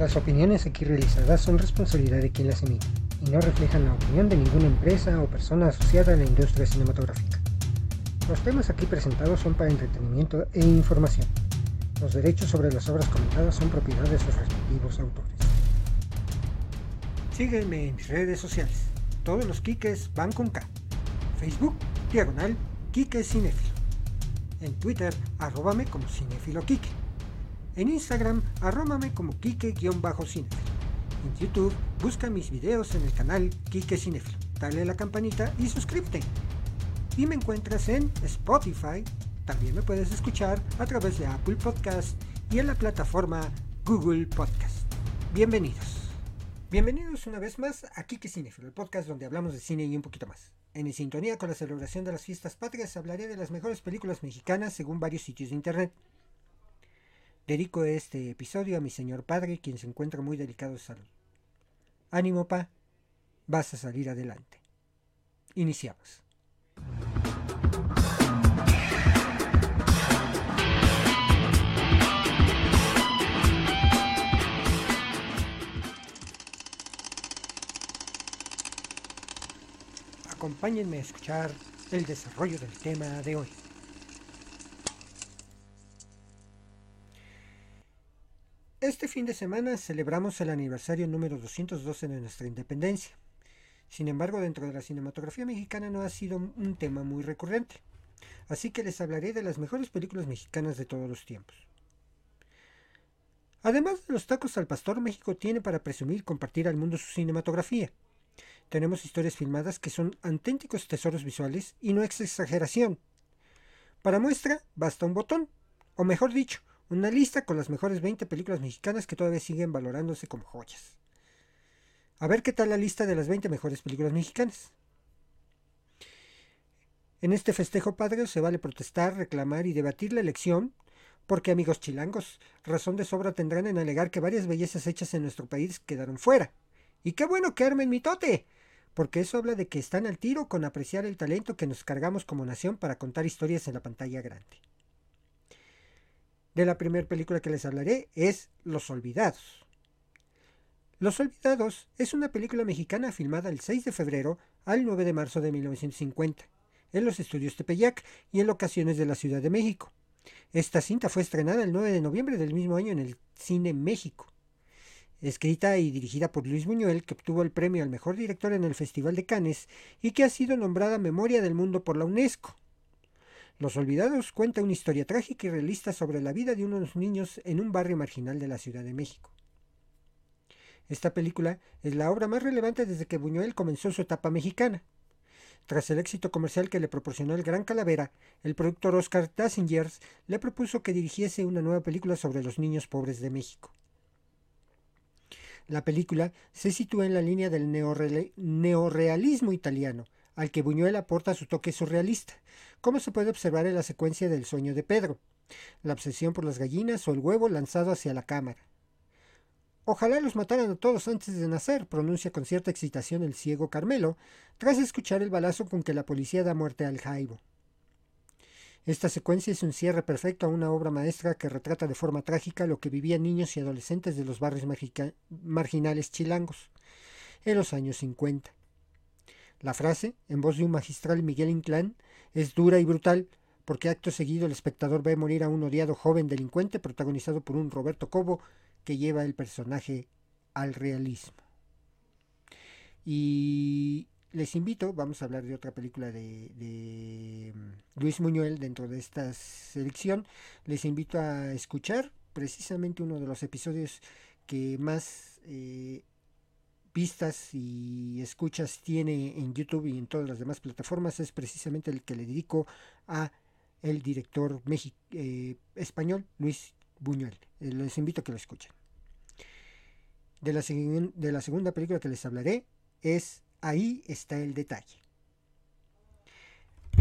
Las opiniones aquí realizadas son responsabilidad de quien las emite y no reflejan la opinión de ninguna empresa o persona asociada a la industria cinematográfica. Los temas aquí presentados son para entretenimiento e información. Los derechos sobre las obras comentadas son propiedad de sus respectivos autores. Sígueme en mis redes sociales. Todos los Kikes van con K. Facebook, diagonal, Kike Cinefilo. En Twitter, arróbame como Cinefilo Kike. En Instagram, arróbame como Kike-Cinefilo. En YouTube, busca mis videos en el canal Kike Cinefilo. Dale a la campanita y suscríbete. Y me encuentras en Spotify. También me puedes escuchar a través de Apple Podcast y en la plataforma Google Podcast. Bienvenidos. Bienvenidos una vez más a Kike Cinefilo, el podcast donde hablamos de cine y un poquito más. En sintonía con la celebración de las fiestas patrias hablaré de las mejores películas mexicanas según varios sitios de internet. Dedico este episodio a mi señor padre, quien se encuentra muy delicado de salud. Ánimo, pa, vas a salir adelante. Iniciamos. Acompáñenme a escuchar el desarrollo del tema de hoy. Este fin de semana celebramos el aniversario número 212 de nuestra independencia. Sin embargo, dentro de la cinematografía mexicana no ha sido un tema muy recurrente. Así que les hablaré de las mejores películas mexicanas de todos los tiempos. Además de los tacos al pastor, México tiene para presumir compartir al mundo su cinematografía. Tenemos historias filmadas que son auténticos tesoros visuales y no es exageración. Para muestra, basta un botón, o mejor dicho, una lista con las mejores 20 películas mexicanas que todavía siguen valorándose como joyas. A ver qué tal la lista de las 20 mejores películas mexicanas. En este festejo padre se vale protestar, reclamar y debatir la elección, porque amigos chilangos, razón de sobra tendrán en alegar que varias bellezas hechas en nuestro país quedaron fuera. Y qué bueno que armen mitote, porque eso habla de que están al tiro con apreciar el talento que nos cargamos como nación para contar historias en la pantalla grande de la primera película que les hablaré es Los Olvidados. Los Olvidados es una película mexicana filmada el 6 de febrero al 9 de marzo de 1950 en los estudios Tepeyac y en locaciones de la Ciudad de México. Esta cinta fue estrenada el 9 de noviembre del mismo año en el Cine México. Escrita y dirigida por Luis Buñuel, que obtuvo el premio al mejor director en el Festival de Cannes y que ha sido nombrada Memoria del Mundo por la UNESCO. Los Olvidados cuenta una historia trágica y realista sobre la vida de unos niños en un barrio marginal de la Ciudad de México. Esta película es la obra más relevante desde que Buñuel comenzó su etapa mexicana. Tras el éxito comercial que le proporcionó el Gran Calavera, el productor Oscar Tassingers le propuso que dirigiese una nueva película sobre los niños pobres de México. La película se sitúa en la línea del neorrealismo italiano, al que Buñuel aporta su toque surrealista, como se puede observar en la secuencia del sueño de Pedro, la obsesión por las gallinas o el huevo lanzado hacia la cámara. Ojalá los mataran a todos antes de nacer, pronuncia con cierta excitación el ciego Carmelo, tras escuchar el balazo con que la policía da muerte al Jaibo. Esta secuencia es un cierre perfecto a una obra maestra que retrata de forma trágica lo que vivían niños y adolescentes de los barrios marginales chilangos en los años 50. La frase, en voz de un magistral Miguel Inclán, es dura y brutal, porque acto seguido el espectador ve morir a un odiado joven delincuente protagonizado por un Roberto Cobo que lleva el personaje al realismo. Y les invito, vamos a hablar de otra película de, mm, Luis Muñuel dentro de esta selección, les invito a escuchar precisamente uno de los episodios que más eh, vistas y escuchas tiene en YouTube y en todas las demás plataformas es precisamente el que le dedico a el director eh, español Luis Buñuel. Eh, les invito a que lo escuchen. De la, segunda película que les hablaré es Ahí está el detalle.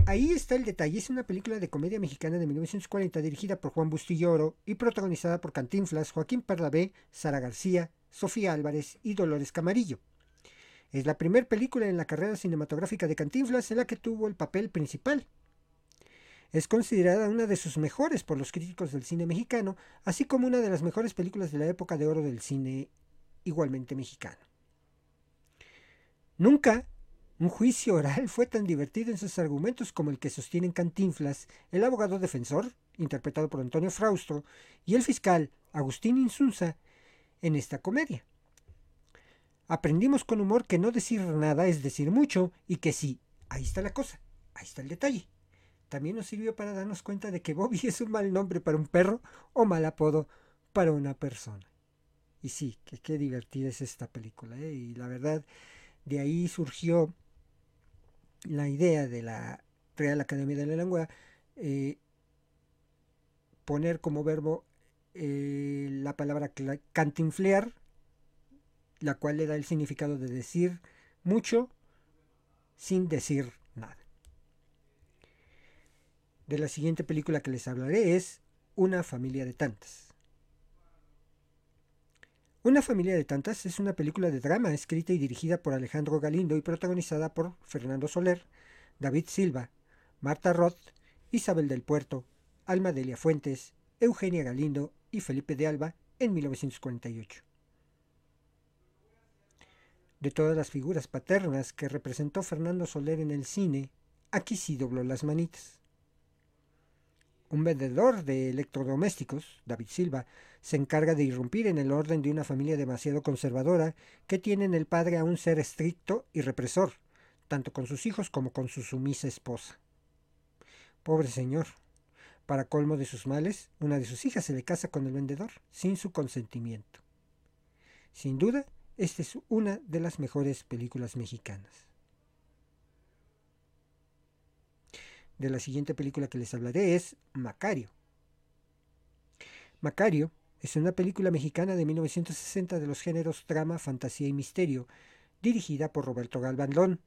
Ahí está el detalle. Es una película de comedia mexicana de 1940 dirigida por Juan Bustillo y protagonizada por Cantinflas, Joaquín Pardavé, Sara García, Sofía Álvarez y Dolores Camarillo. Es la primera película en la carrera cinematográfica de Cantinflas en la que tuvo el papel principal. Es considerada una de sus mejores por los críticos del cine mexicano, así como una de las mejores películas de la época de oro del cine igualmente mexicano. Nunca un juicio oral fue tan divertido en sus argumentos como el que sostienen Cantinflas, el abogado defensor, interpretado por Antonio Fraustro, y el fiscal, Agustín Insunza, en esta comedia. Aprendimos con humor que no decir nada es decir mucho y que sí, ahí está la cosa, ahí está el detalle. También nos sirvió para darnos cuenta de que Bobby es un mal nombre para un perro o mal apodo para una persona. Y sí, que qué divertida es esta película. ¿eh? Y la verdad, de ahí surgió la idea de la Real Academia de la Lengua eh, poner como verbo eh, la palabra cantinflear, la cual le da el significado de decir mucho sin decir nada. De la siguiente película que les hablaré es Una familia de tantas. Una familia de tantas es una película de drama escrita y dirigida por Alejandro Galindo y protagonizada por Fernando Soler, David Silva, Marta Roth, Isabel del Puerto, Alma Delia Fuentes, Eugenia Galindo y Felipe de Alba en 1948. De todas las figuras paternas que representó Fernando Soler en el cine, aquí sí dobló las manitas. Un vendedor de electrodomésticos, David Silva, se encarga de irrumpir en el orden de una familia demasiado conservadora que tiene en el padre a un ser estricto y represor, tanto con sus hijos como con su sumisa esposa. Pobre señor. Para colmo de sus males, una de sus hijas se le casa con el vendedor, sin su consentimiento. Sin duda, esta es una de las mejores películas mexicanas. de la siguiente película que les hablaré es Macario. Macario es una película mexicana de 1960 de los géneros drama, fantasía y misterio, dirigida por Roberto Galvandón,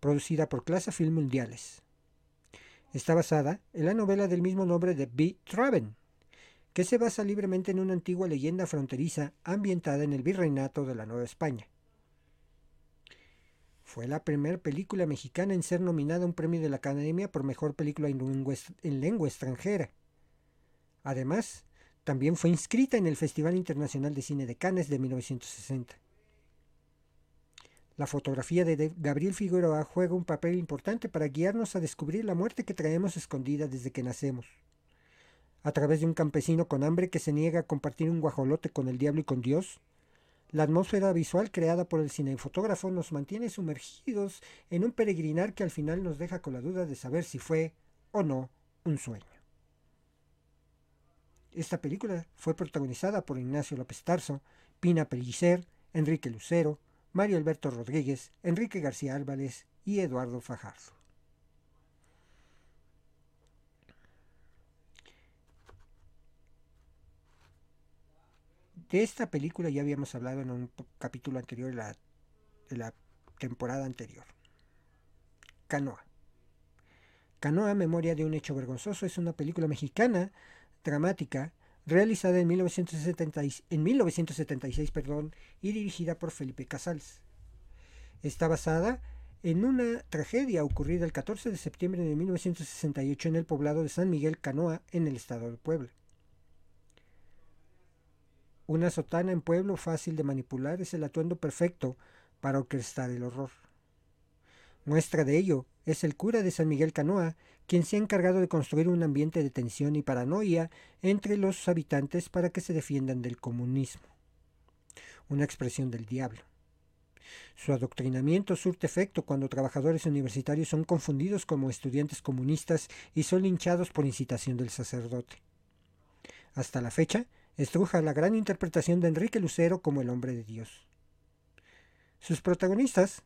producida por Clasa Film Mundiales. Está basada en la novela del mismo nombre de B. Traven, que se basa libremente en una antigua leyenda fronteriza ambientada en el virreinato de la Nueva España. Fue la primera película mexicana en ser nominada a un premio de la Academia por Mejor Película en lengua, extranjera. Además, también fue inscrita en el Festival Internacional de Cine de Cannes de 1960. La fotografía de Gabriel Figueroa juega un papel importante para guiarnos a descubrir la muerte que traemos escondida desde que nacemos. A través de un campesino con hambre que se niega a compartir un guajolote con el diablo y con Dios, la atmósfera visual creada por el cinefotógrafo nos mantiene sumergidos en un peregrinar que al final nos deja con la duda de saber si fue o no un sueño. Esta película fue protagonizada por Ignacio López Tarso, Pina Pellicer, Enrique Lucero, Mario Alberto Rodríguez, Enrique García Álvarez y Eduardo Fajardo. De esta película ya habíamos hablado en un capítulo anterior de la, la temporada anterior. Canoa. Canoa, Memoria de un hecho vergonzoso, es una película mexicana dramática realizada en, 1976, en 1976 perdón, y dirigida por Felipe Casals. Está basada en una tragedia ocurrida el 14 de septiembre de 1968 en el poblado de San Miguel Canoa, en el estado de Puebla. Una sotana en pueblo fácil de manipular es el atuendo perfecto para orquestar el horror. Muestra de ello es el cura de San Miguel Canoa, quien se ha encargado de construir un ambiente de tensión y paranoia entre los habitantes para que se defiendan del comunismo, una expresión del diablo. Su adoctrinamiento surte efecto cuando trabajadores universitarios son confundidos como estudiantes comunistas y son linchados por incitación del sacerdote. Hasta la fecha, estruja la gran interpretación de Enrique Lucero como el hombre de Dios. Sus protagonistas,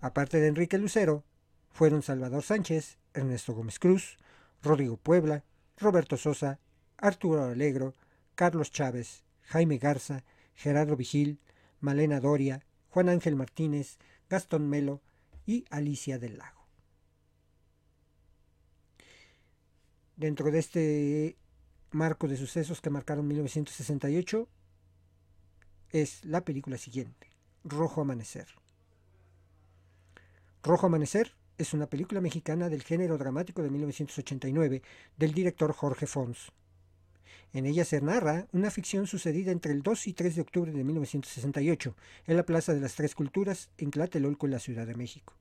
aparte de Enrique Lucero, fueron Salvador Sánchez, Ernesto Gómez Cruz, Rodrigo Puebla, Roberto Sosa, Arturo Alegro, Carlos Chávez, Jaime Garza, Gerardo Vigil, Malena Doria, Juan Ángel Martínez, Gastón Melo y Alicia del Lago. Dentro de este marco de sucesos que marcaron 1968 es la película siguiente, Rojo Amanecer. Rojo Amanecer es una película mexicana del género dramático de 1989 del director Jorge Fons. En ella se narra una ficción sucedida entre el 2 y 3 de octubre de 1968 en la Plaza de las Tres Culturas en Tlatelolco, en la Ciudad de México.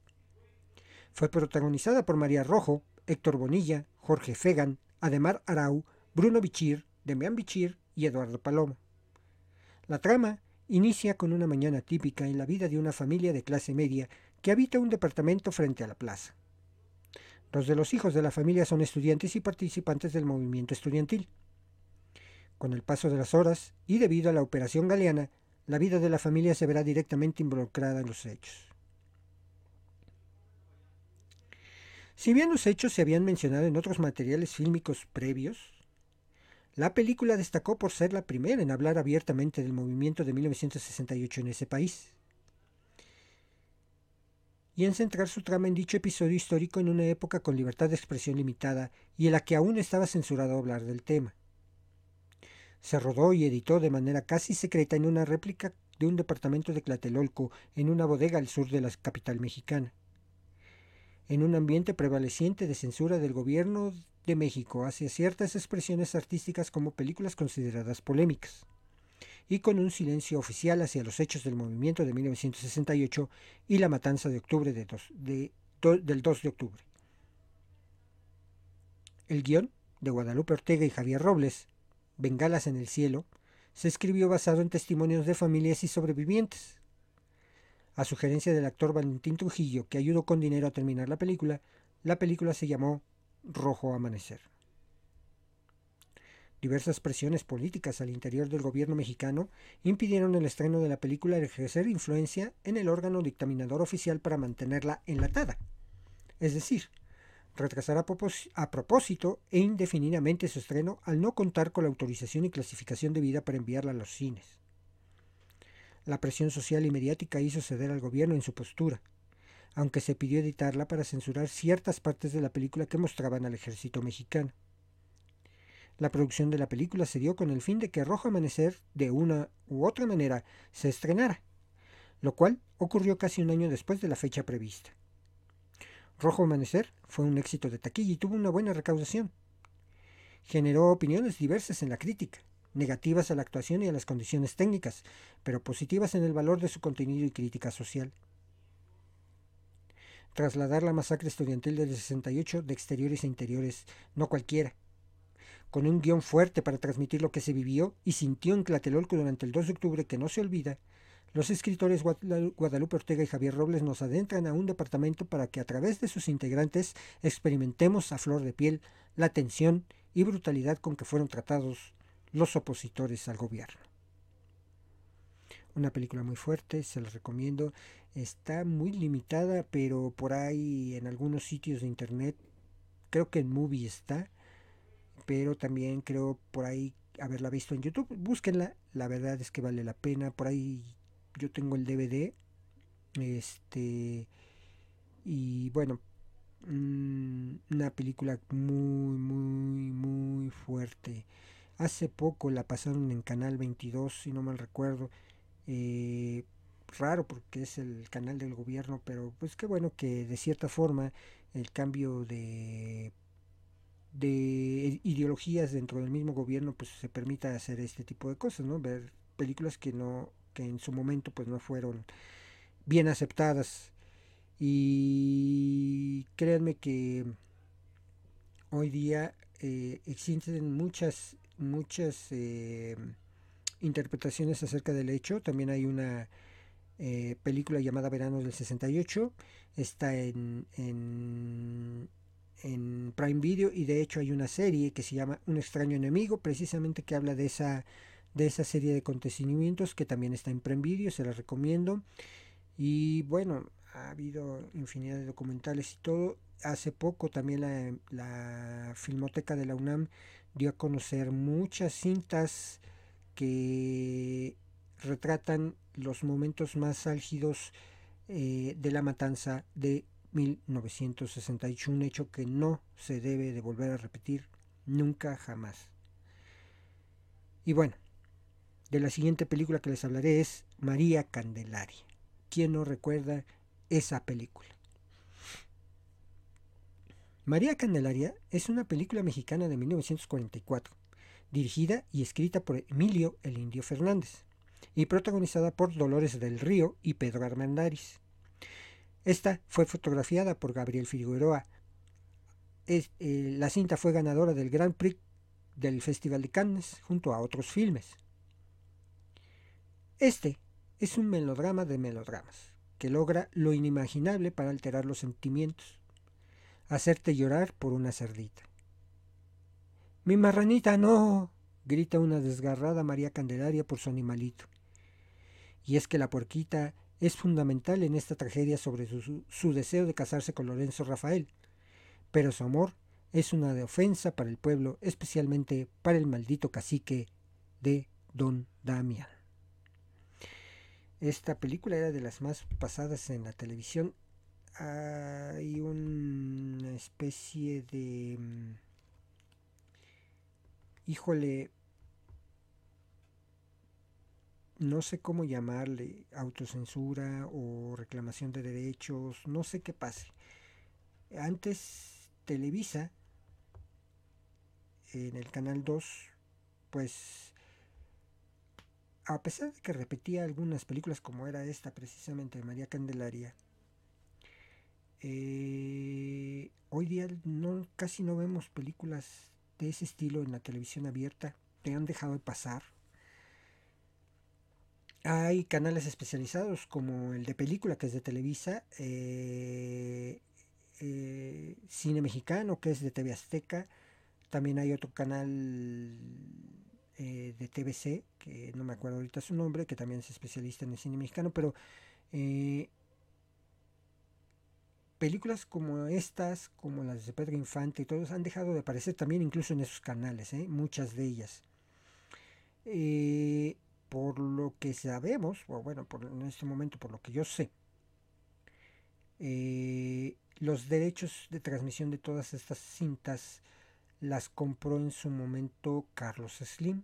Fue protagonizada por María Rojo, Héctor Bonilla, Jorge Fegan, Ademar Arau, Bruno Bichir, Demián Bichir y Eduardo Palomo. La trama inicia con una mañana típica en la vida de una familia de clase media que habita un departamento frente a la plaza. Dos de los hijos de la familia son estudiantes y participantes del movimiento estudiantil. Con el paso de las horas y debido a la operación galeana, la vida de la familia se verá directamente involucrada en los hechos. Si bien los hechos se habían mencionado en otros materiales fílmicos previos, la película destacó por ser la primera en hablar abiertamente del movimiento de 1968 en ese país y en centrar su trama en dicho episodio histórico en una época con libertad de expresión limitada y en la que aún estaba censurado hablar del tema. Se rodó y editó de manera casi secreta en una réplica de un departamento de Tlatelolco en una bodega al sur de la capital mexicana. En un ambiente prevaleciente de censura del gobierno de México hacia ciertas expresiones artísticas como películas consideradas polémicas y con un silencio oficial hacia los hechos del movimiento de 1968 y la matanza de octubre de del 2 de octubre. El guion de Guadalupe Ortega y Javier Robles, Bengalas en el cielo, se escribió basado en testimonios de familias y sobrevivientes. A sugerencia del actor Valentín Trujillo, que ayudó con dinero a terminar la película, la película se llamó Rojo Amanecer. Diversas presiones políticas al interior del gobierno mexicano impidieron el estreno de la película al ejercer influencia en el órgano dictaminador oficial para mantenerla enlatada. Es decir, retrasar a, a, propósito e indefinidamente su estreno al no contar con la autorización y clasificación debida para enviarla a los cines. La presión social y mediática hizo ceder al gobierno en su postura, aunque se pidió editarla para censurar ciertas partes de la película que mostraban al ejército mexicano. La producción de la película se dio con el fin de que Rojo Amanecer, de una u otra manera, se estrenara, lo cual ocurrió casi un año después de la fecha prevista. Rojo Amanecer fue un éxito de taquilla y tuvo una buena recaudación. Generó opiniones diversas en la crítica, negativas a la actuación y a las condiciones técnicas, pero positivas en el valor de su contenido y crítica social. Trasladar la masacre estudiantil del 68 de exteriores e interiores, no cualquiera, con un guion fuerte para transmitir lo que se vivió y sintió en Tlatelolco durante el 2 de octubre que no se olvida, los escritores Guadalupe Ortega y Javier Robles nos adentran a un departamento para que a través de sus integrantes experimentemos a flor de piel la tensión y brutalidad con que fueron tratados los opositores al gobierno. Una película muy fuerte, se la recomiendo. Está muy limitada, pero por ahí en algunos sitios de internet, creo que en Movie está, pero también creo por ahí haberla visto en YouTube. Búsquenla, la verdad es que vale la pena. Por ahí yo tengo el DVD. Este. Y bueno, mm, una película muy, muy, muy fuerte. Hace poco la pasaron en Canal 22, si no mal recuerdo. Eh, raro porque es el canal del gobierno, pero pues qué bueno que de cierta forma el cambio de de ideologías dentro del mismo gobierno pues se permita hacer este tipo de cosas, ¿no? Ver películas que no que en su momento pues no fueron bien aceptadas. Y créanme que hoy día eh, existen muchas muchas eh, interpretaciones acerca del hecho. También hay una eh, película llamada Verano del 68 está en, en en Prime Video y de hecho hay una serie que se llama Un extraño enemigo, precisamente que habla de esa de esa serie de acontecimientos que también está en Prime Video, se la recomiendo. Y bueno, ha habido infinidad de documentales y todo. Hace poco también la, la Filmoteca de la UNAM dio a conocer muchas cintas que retratan los momentos más álgidos eh, de la matanza de 1968, un hecho que no se debe de volver a repetir nunca jamás. Y bueno, de la siguiente película que les hablaré es María Candelaria. ¿Quién no recuerda esa película? María Candelaria es una película mexicana de 1944, dirigida y escrita por Emilio el Indio Fernández y protagonizada por Dolores del Río y Pedro Armendáriz. Esta fue fotografiada por Gabriel Figueroa. Eh, la cinta fue ganadora del Grand Prix del Festival de Cannes junto a otros filmes. Este es un melodrama de melodramas que logra lo inimaginable para alterar los sentimientos, hacerte llorar por una cerdita. Mi marranita no, grita una desgarrada María Candelaria por su animalito. Y es que la puerquita es fundamental en esta tragedia sobre su, deseo de casarse con Lorenzo Rafael, pero su amor es una de ofensa para el pueblo, especialmente para el maldito cacique de Don Damián. Esta película era de las más pasadas en la televisión. Hay una especie de... Mm, híjole, no sé cómo llamarle, autocensura o reclamación de derechos, no sé qué pase. Antes Televisa, en el canal 2, pues a pesar de que repetía algunas películas como era esta precisamente María Candelaria, eh, hoy día no, casi no vemos películas de ese estilo en la televisión abierta, te han dejado de pasar. Hay canales especializados como el de película que es de Televisa, eh, eh, Cine Mexicano que es de TV Azteca, también hay otro canal eh, de TBC, que no me acuerdo ahorita su nombre, que también es especialista en el cine mexicano, pero películas como estas, como las de Pedro Infante y todos, han dejado de aparecer también incluso en esos canales, muchas de ellas. Por lo que sabemos, o bueno, por, en este momento por lo que yo sé, los derechos de transmisión de todas estas cintas las compró en su momento Carlos Slim.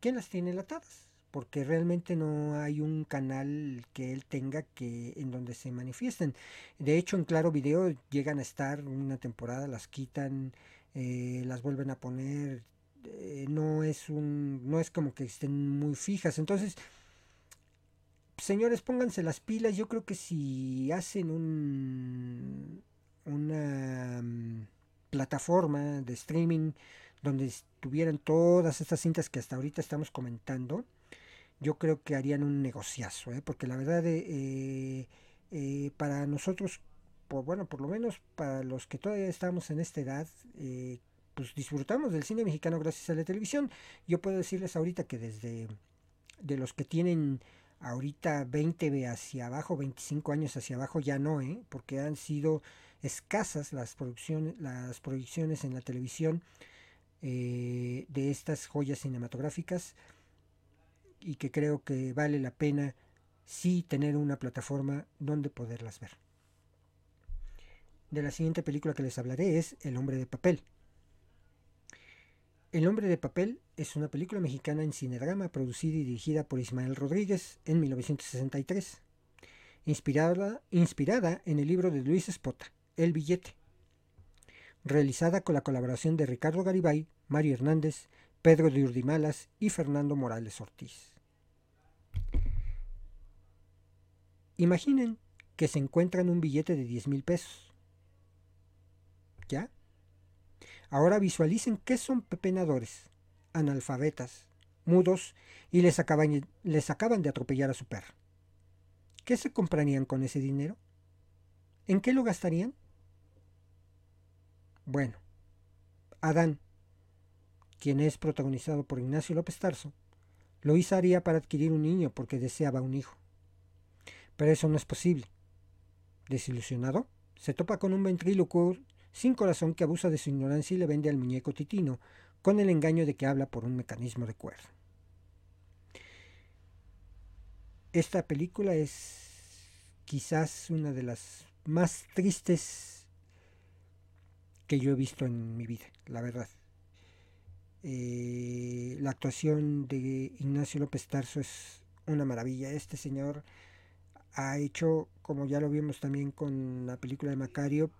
¿Quién las tiene latadas? Porque realmente no hay un canal que él tenga que en donde se manifiesten. De hecho, en Claro Video llegan a estar una temporada, las quitan, eh, las vuelven a poner. Eh, no es un, no es como que estén muy fijas. Entonces, señores, pónganse las pilas. Yo creo que si hacen un una mm, plataforma de streaming donde estuvieran todas estas cintas que hasta ahorita estamos comentando, yo creo que harían un negociazo, ¿eh? porque la verdad eh, eh, para nosotros, por, bueno, por lo menos para los que todavía estamos en esta edad, pues disfrutamos del cine mexicano gracias a la televisión. Yo puedo decirles ahorita que desde de los que tienen ahorita 20 hacia abajo, 25 años hacia abajo, ya no, ¿eh? porque han sido escasas las producciones, las proyecciones en la televisión eh, de estas joyas cinematográficas y que creo que vale la pena sí tener una plataforma donde poderlas ver. De la siguiente película que les hablaré es El hombre de papel. El hombre de papel es una película mexicana en cinedrama producida y dirigida por Ismael Rodríguez en 1963, inspirada, inspirada en el libro de Luis Espota, el billete. Realizada con la colaboración de Ricardo Garibay, Mario Hernández, Pedro de Urdimalas y Fernando Morales Ortiz. Imaginen que se encuentran un billete de 10 mil pesos. ¿Ya? Ahora visualicen qué son pepenadores, analfabetas, mudos y les acaban, de atropellar a su perro. ¿Qué se comprarían con ese dinero? ¿En qué lo gastarían? Bueno, Adán, quien es protagonizado por Ignacio López Tarso, lo haría para adquirir un niño porque deseaba un hijo. Pero eso no es posible. Desilusionado, se topa con un ventrílocuo sin corazón que abusa de su ignorancia y le vende al muñeco titino, con el engaño de que habla por un mecanismo de cuerda. Esta película es quizás una de las más tristes que yo he visto en mi vida, la verdad. Eh, la actuación de Ignacio López Tarso es una maravilla. Este señor ha hecho, como ya lo vimos también con la película de Macario,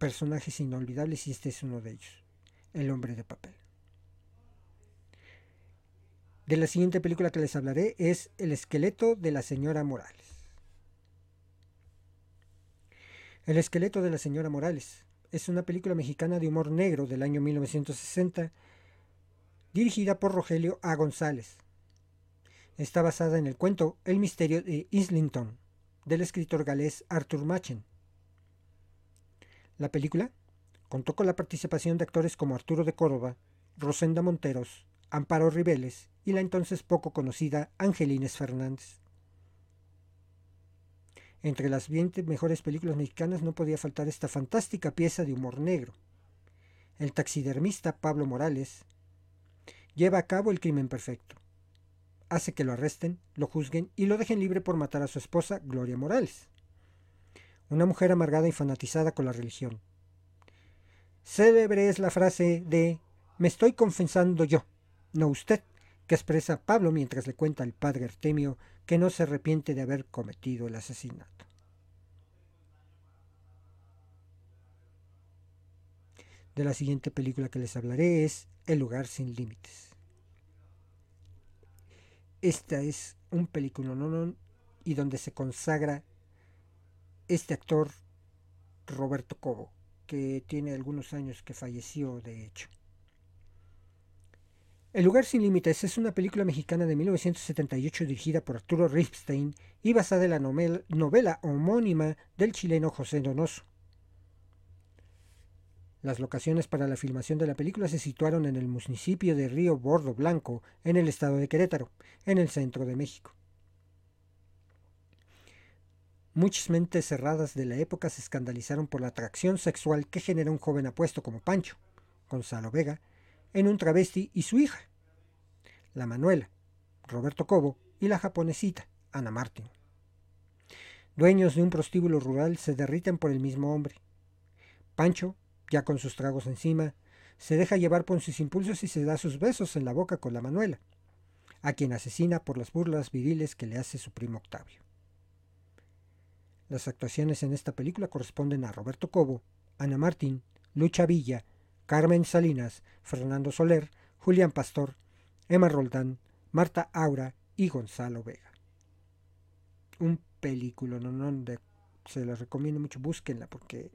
personajes inolvidables y este es uno de ellos, El hombre de papel. De la siguiente película que les hablaré es El esqueleto de la señora Morales. El esqueleto de la señora Morales es una película mexicana de humor negro del año 1960 dirigida por Rogelio A. González. Está basada en el cuento El misterio de Islington del escritor galés Arthur Machen. La película contó con la participación de actores como Arturo de Córdoba, Rosenda Monteros, Amparo Ribeles y la entonces poco conocida Angelines Fernández. Entre las 20 mejores películas mexicanas no podía faltar esta fantástica pieza de humor negro. El taxidermista Pablo Morales lleva a cabo el crimen perfecto. Hace que lo arresten, lo juzguen y lo dejen libre por matar a su esposa, Gloria Morales. Una mujer amargada y fanatizada con la religión. Célebre es la frase de Me estoy confesando yo, no usted, que expresa Pablo mientras le cuenta al padre Artemio que no se arrepiente de haber cometido el asesinato. De la siguiente película que les hablaré es El lugar sin límites. Esta es un película y donde se consagra este actor Roberto Cobo, que tiene algunos años que falleció de hecho. El lugar sin límites es una película mexicana de 1978 dirigida por Arturo Ripstein y basada en la novela, homónima del chileno José Donoso. Las locaciones para la filmación de la película se situaron en el municipio de Río Bordo Blanco, en el estado de Querétaro, en el centro de México. Muchas mentes cerradas de la época se escandalizaron por la atracción sexual que genera un joven apuesto como Pancho, Gonzalo Vega, en un travesti y su hija, la Manuela, Roberto Cobo y la japonesita, Ana Martín. Dueños de un prostíbulo rural se derriten por el mismo hombre. Pancho, ya con sus tragos encima, se deja llevar por sus impulsos y se da sus besos en la boca con la Manuela, a quien asesina por las burlas viriles que le hace su primo Octavio. Las actuaciones en esta película corresponden a Roberto Cobo, Ana Martín, Lucha Villa, Carmen Salinas, Fernando Soler, Julián Pastor, Emma Roldán, Marta Aura y Gonzalo Vega. Un película, no, no, se los recomiendo mucho, búsquenla porque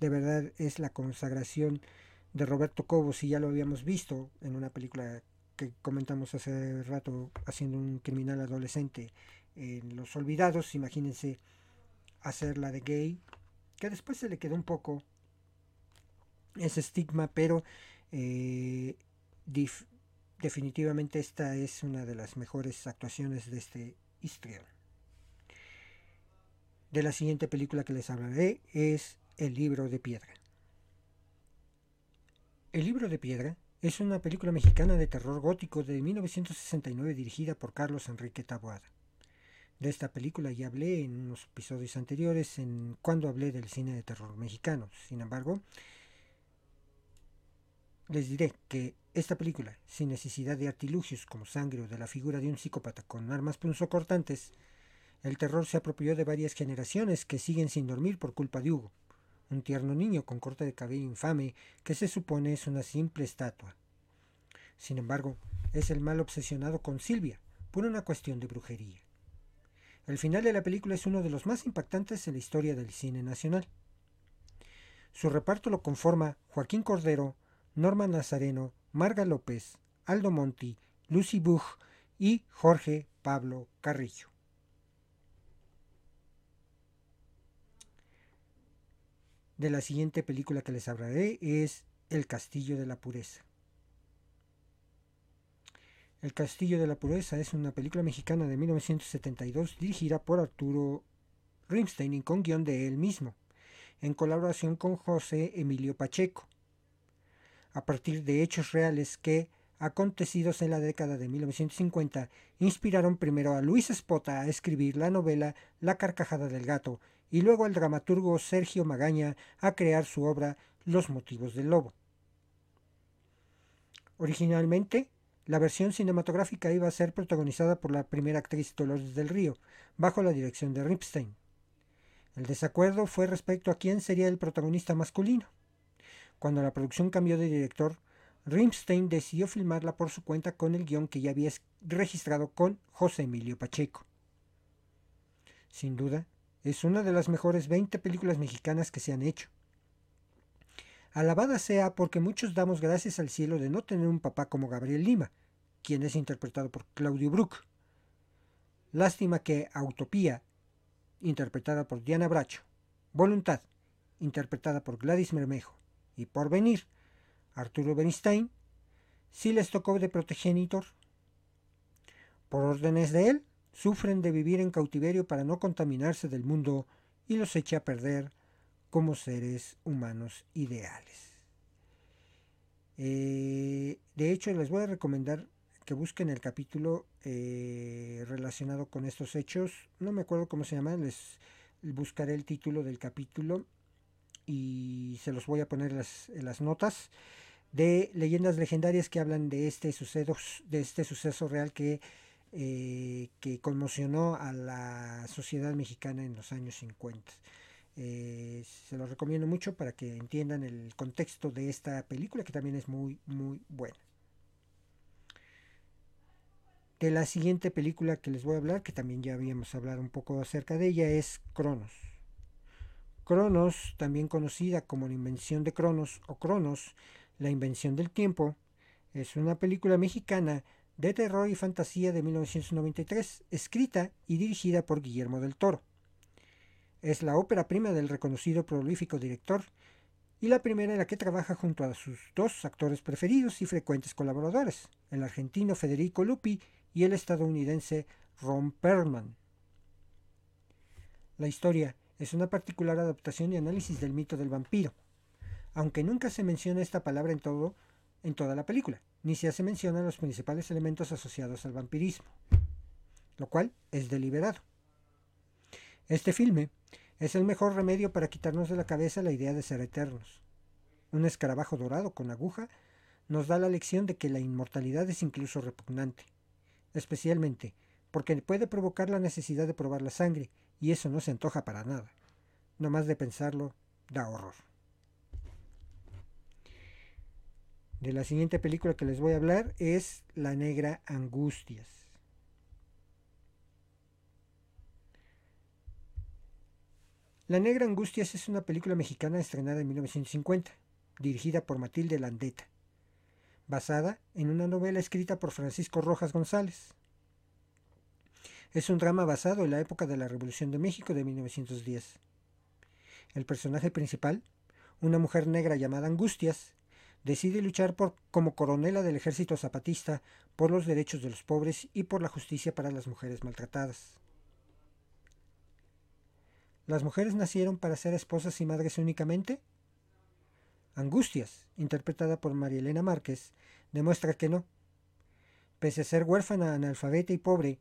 de verdad es la consagración de Roberto Cobo, si ya lo habíamos visto en una película que comentamos hace rato haciendo un criminal adolescente en Los Olvidados, imagínense hacerla de gay, que después se le quedó un poco ese estigma, pero eh, definitivamente esta es una de las mejores actuaciones de este histrión. De la siguiente película que les hablaré es El libro de piedra. El libro de piedra es una película mexicana de terror gótico de 1969 dirigida por Carlos Enrique Taboada. De esta película ya hablé en unos episodios anteriores en cuando hablé del cine de terror mexicano. Sin embargo, les diré que esta película, sin necesidad de artilugios como sangre o de la figura de un psicópata con armas punzocortantes, el terror se apropió de varias generaciones que siguen sin dormir por culpa de Hugo, un tierno niño con corte de cabello infame que se supone es una simple estatua. Sin embargo, es el mal obsesionado con Silvia, por una cuestión de brujería. El final de la película es uno de los más impactantes en la historia del cine nacional. Su reparto lo conforma Joaquín Cordero, Norma Nazareno, Marga López, Aldo Monti, Lucy Buch y Jorge Pablo Carrillo. De la siguiente película que les hablaré es El Castillo de la Pureza. El Castillo de la Pureza es una película mexicana de 1972 dirigida por Arturo Rimstein y con guion de él mismo, en colaboración con José Emilio Pacheco a partir de hechos reales que, acontecidos en la década de 1950, inspiraron primero a Luis Espota a escribir la novela La carcajada del gato y luego al dramaturgo Sergio Magaña a crear su obra Los motivos del lobo. Originalmente, la versión cinematográfica iba a ser protagonizada por la primera actriz Dolores del Río, bajo la dirección de Ripstein. El desacuerdo fue respecto a quién sería el protagonista masculino. Cuando la producción cambió de director, Rimstein decidió filmarla por su cuenta con el guion que ya había registrado con José Emilio Pacheco. Sin duda, es una de las mejores 20 películas mexicanas que se han hecho. Alabada sea porque muchos damos gracias al cielo de no tener un papá como Gabriel Lima, quien es interpretado por Claudio Brook. Lástima que Autopía, interpretada por Diana Bracho, Voluntad, interpretada por Gladys Mermejo, y Porvenir, Arturo Bernstein, sí les tocó de protegenitor. Por órdenes de él, sufren de vivir en cautiverio para no contaminarse del mundo y los echa a perder como seres humanos ideales. Eh, de hecho, les voy a recomendar que busquen el capítulo eh, relacionado con estos hechos. No me acuerdo cómo se llama, les buscaré el título del capítulo y se los voy a poner en las notas de leyendas legendarias que hablan de este suceso, de este suceso real que, eh, que conmocionó a la sociedad mexicana en los años 50. Eh, se los recomiendo mucho para que entiendan el contexto de esta película que también es muy muy buena. De la siguiente película que les voy a hablar, que también ya habíamos hablado un poco acerca de ella, es Cronos. Cronos, también conocida como la invención de Cronos o Cronos, la invención del tiempo, es una película mexicana de terror y fantasía de 1993, escrita y dirigida por Guillermo del Toro. Es la ópera prima del reconocido prolífico director y la primera en la que trabaja junto a sus dos actores preferidos y frecuentes colaboradores, el argentino Federico Lupi y el estadounidense Ron Perlman. La historia es una particular adaptación y análisis del mito del vampiro, aunque nunca se menciona esta palabra en todo en toda la película, ni se hace mención a los principales elementos asociados al vampirismo, lo cual es deliberado. Este filme es el mejor remedio para quitarnos de la cabeza la idea de ser eternos. Un escarabajo dorado con aguja nos da la lección de que la inmortalidad es incluso repugnante, especialmente porque puede provocar la necesidad de probar la sangre, y eso no se antoja para nada. No más de pensarlo, da horror. de la siguiente película que les voy a hablar es La Negra Angustias. La Negra Angustias es una película mexicana estrenada en 1950, dirigida por Matilde Landeta, basada en una novela escrita por Francisco Rojas González. Es un drama basado en la época de la Revolución de México de 1910. El personaje principal, una mujer negra llamada Angustias, decide luchar por, como coronela del ejército zapatista por los derechos de los pobres y por la justicia para las mujeres maltratadas. ¿Las mujeres nacieron para ser esposas y madres únicamente? Angustias, interpretada por María Elena Márquez, demuestra que no. Pese a ser huérfana, analfabeta y pobre,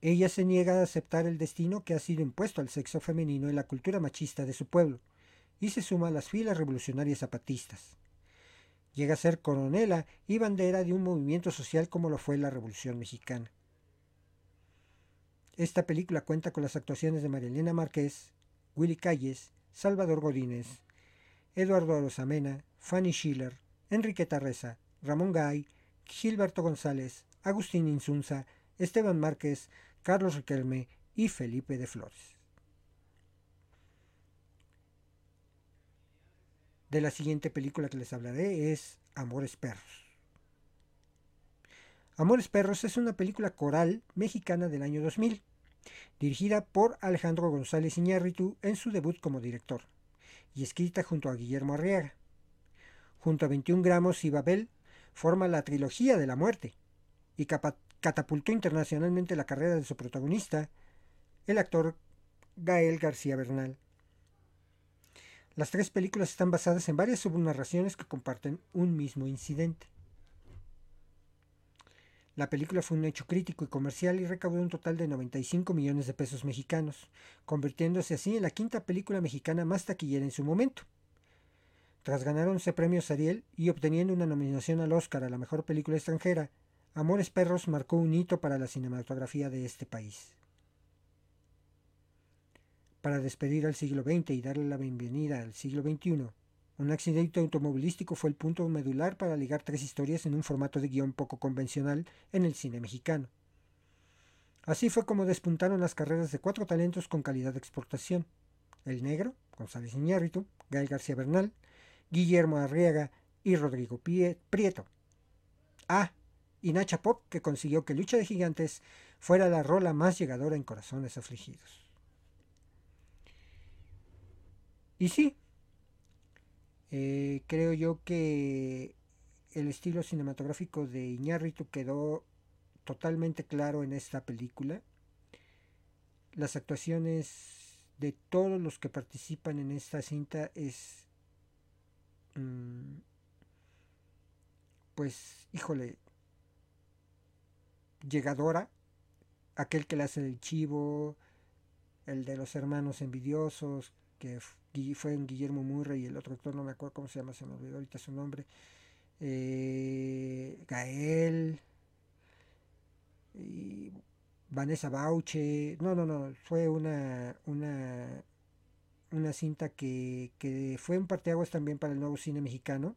ella se niega a aceptar el destino que ha sido impuesto al sexo femenino en la cultura machista de su pueblo, y se suma a las filas revolucionarias zapatistas. Llega a ser coronela y bandera de un movimiento social como lo fue la Revolución Mexicana. Esta película cuenta con las actuaciones de Marilena Márquez, Willy Calles, Salvador Godínez, Eduardo Arosamena, Fanny Schiller, Enriqueta Reza, Ramón Gay, Gilberto González, Agustín Insunza, Esteban Márquez, Carlos Riquelme y Felipe de Flores. de la siguiente película que les hablaré es Amores Perros. Amores Perros es una película coral mexicana del año 2000, dirigida por Alejandro González Iñárritu en su debut como director, y escrita junto a Guillermo Arriaga. Junto a 21 gramos y Babel, forma la trilogía de la muerte, y catapultó internacionalmente la carrera de su protagonista, el actor Gael García Bernal. Las tres películas están basadas en varias subnarraciones que comparten un mismo incidente. La película fue un hecho crítico y comercial y recaudó un total de 95 millones de pesos mexicanos, convirtiéndose así en la quinta película mexicana más taquillera en su momento. Tras ganar 11 premios Ariel y obteniendo una nominación al Oscar a la mejor película extranjera, Amores Perros marcó un hito para la cinematografía de este país. para despedir al siglo XX y darle la bienvenida al siglo XXI, un accidente automovilístico fue el punto medular para ligar tres historias en un formato de guion poco convencional en el cine mexicano. Así fue como despuntaron las carreras de cuatro talentos con calidad de exportación. El Negro, González Iñárritu, Gael García Bernal, Guillermo Arriaga y Rodrigo Prieto. Ah, y Nacha Pop, que consiguió que Lucha de Gigantes fuera la rola más llegadora en corazones afligidos. Y sí, eh, creo yo que el estilo cinematográfico de Iñárritu quedó totalmente claro en esta película. Las actuaciones de todos los que participan en esta cinta es mm, pues híjole llegadora aquel que le hace el chivo el de los hermanos envidiosos que fue Guillermo Murray y el otro actor no me acuerdo cómo se llama se me olvidó ahorita su nombre eh, Gael Vanessa Bauche, no, no, no, fue una, una, una cinta que, que fue un parteaguas también para el nuevo cine mexicano,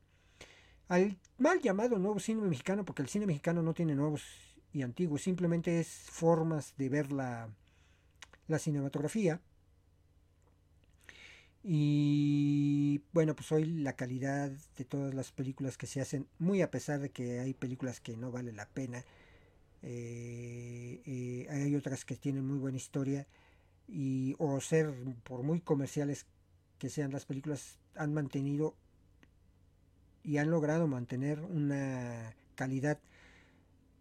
al mal llamado nuevo cine mexicano, porque el cine mexicano no tiene nuevos y antiguos, simplemente es formas de ver la, la cinematografía. Y bueno, pues hoy la calidad de todas las películas que se hacen, muy a pesar de que hay películas que no vale la pena, eh, eh, hay otras que tienen muy buena historia y o ser por muy comerciales que sean las películas han mantenido y han logrado mantener una calidad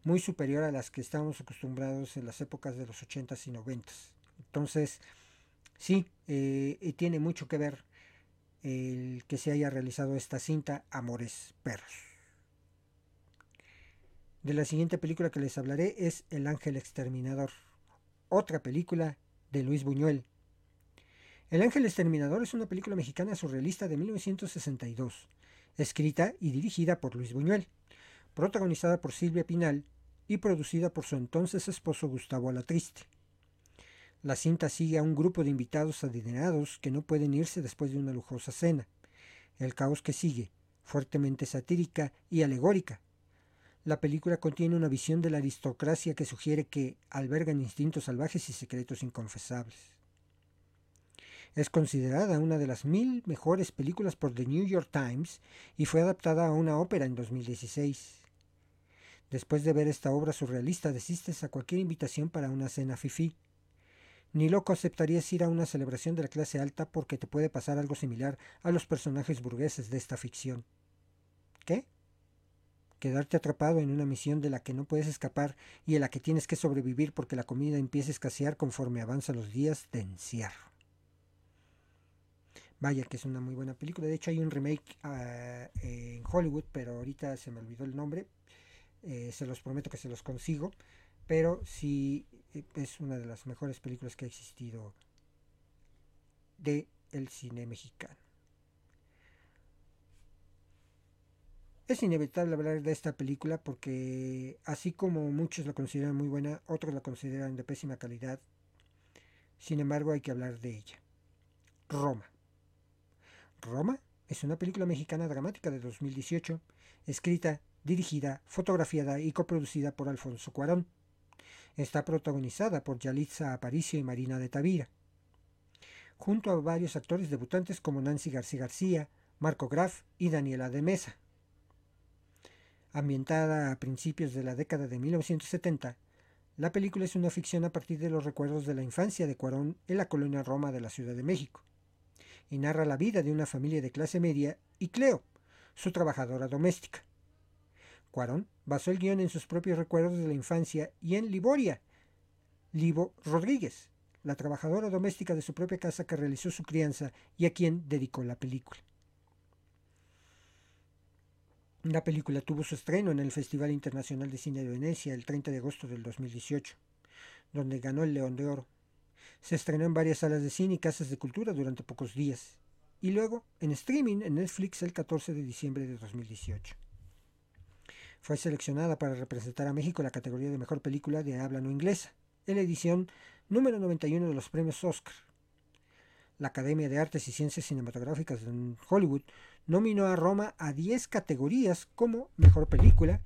muy superior a las que estábamos acostumbrados en las épocas de los 80s y 90s. Entonces, sí, eh, tiene mucho que ver el que se haya realizado esta cinta Amores Perros. De la siguiente película que les hablaré es El Ángel Exterminador, otra película de Luis Buñuel. El Ángel Exterminador es una película mexicana surrealista de 1962, escrita y dirigida por Luis Buñuel, protagonizada por Silvia Pinal y producida por su entonces esposo Gustavo Alatriste. La cinta sigue a un grupo de invitados adinerados que no pueden irse después de una lujosa cena. El caos que sigue, fuertemente satírica y alegórica, la película contiene una visión de la aristocracia que sugiere que albergan instintos salvajes y secretos inconfesables. Es considerada una de las mil mejores películas por The New York Times y fue adaptada a una ópera en 2016. Después de ver esta obra surrealista, desistes a cualquier invitación para una cena fifí. Ni loco aceptarías ir a una celebración de la clase alta porque te puede pasar algo similar a los personajes burgueses de esta ficción. ¿Qué? quedarte atrapado en una misión de la que no puedes escapar y en la que tienes que sobrevivir porque la comida empieza a escasear conforme avanzan los días de encierro. Vaya que es una muy buena película. De hecho hay un remake ah, en Hollywood, pero ahorita se me olvidó el nombre. Eh, se los prometo que se los consigo. Pero sí es una de las mejores películas que ha existido de el cine mexicano. Es inevitable hablar de esta película porque así como muchos la consideran muy buena, otros la consideran de pésima calidad. Sin embargo, hay que hablar de ella. Roma. Roma es una película mexicana dramática de 2018, escrita, dirigida, fotografiada y coproducida por Alfonso Cuarón. Está protagonizada por Yalitza Aparicio y Marina de Tavira, junto a varios actores debutantes como Nancy García García, Marco Graf y Daniela de Mesa. Ambientada a principios de la década de 1970, la película es una ficción a partir de los recuerdos de la infancia de Cuarón en la colonia Roma de la Ciudad de México, y narra la vida de una familia de clase media y Cleo, su trabajadora doméstica. Cuarón basó el guion en sus propios recuerdos de la infancia y en Liboria, Libo Rodríguez, la trabajadora doméstica de su propia casa que realizó su crianza y a quien dedicó la película. La película tuvo su estreno en el Festival Internacional de Cine de Venecia el 30 de agosto del 2018, donde ganó el León de Oro. Se estrenó en varias salas de cine y casas de cultura durante pocos días, y luego en streaming en Netflix el 14 de diciembre de 2018. Fue seleccionada para representar a México en la categoría de Mejor Película de Habla No Inglesa, en la edición número 91 de los premios Oscar. la Academia de Artes y Ciencias Cinematográficas de Hollywood nominó a Roma a 10 categorías como Mejor Película,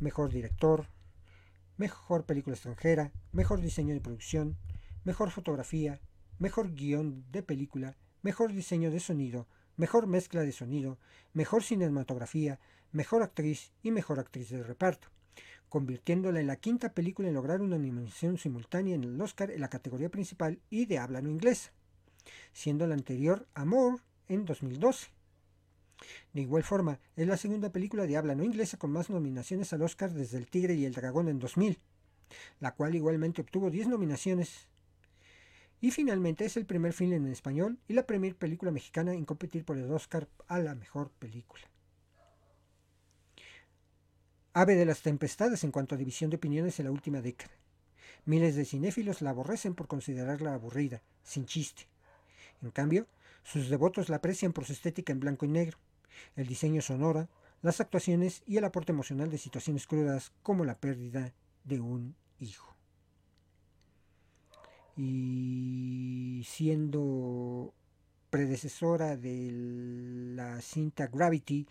Mejor Director, Mejor Película Extranjera, Mejor Diseño de Producción, Mejor Fotografía, Mejor Guión de Película, Mejor Diseño de Sonido, Mejor Mezcla de Sonido, Mejor Cinematografía, Mejor Actriz y Mejor Actriz de Reparto, convirtiéndola en la quinta película en lograr una animación simultánea en el Oscar en la categoría principal y de habla no inglesa, siendo la anterior Amor en 2012. De igual forma, es la segunda película de habla no inglesa con más nominaciones al Oscar desde El Tigre y el Dragón en 2000, la cual igualmente obtuvo 10 nominaciones. Y finalmente es el primer film en español y la primera película mexicana en competir por el Oscar a la mejor película. Ave de las tempestades en cuanto a división de opiniones en la última década. Miles de cinéfilos la aborrecen por considerarla aburrida, sin chiste. En cambio, sus devotos la aprecian por su estética en blanco y negro, el diseño sonora, las actuaciones y el aporte emocional de situaciones crudas como la pérdida de un hijo. Y siendo predecesora de la cinta Gravity,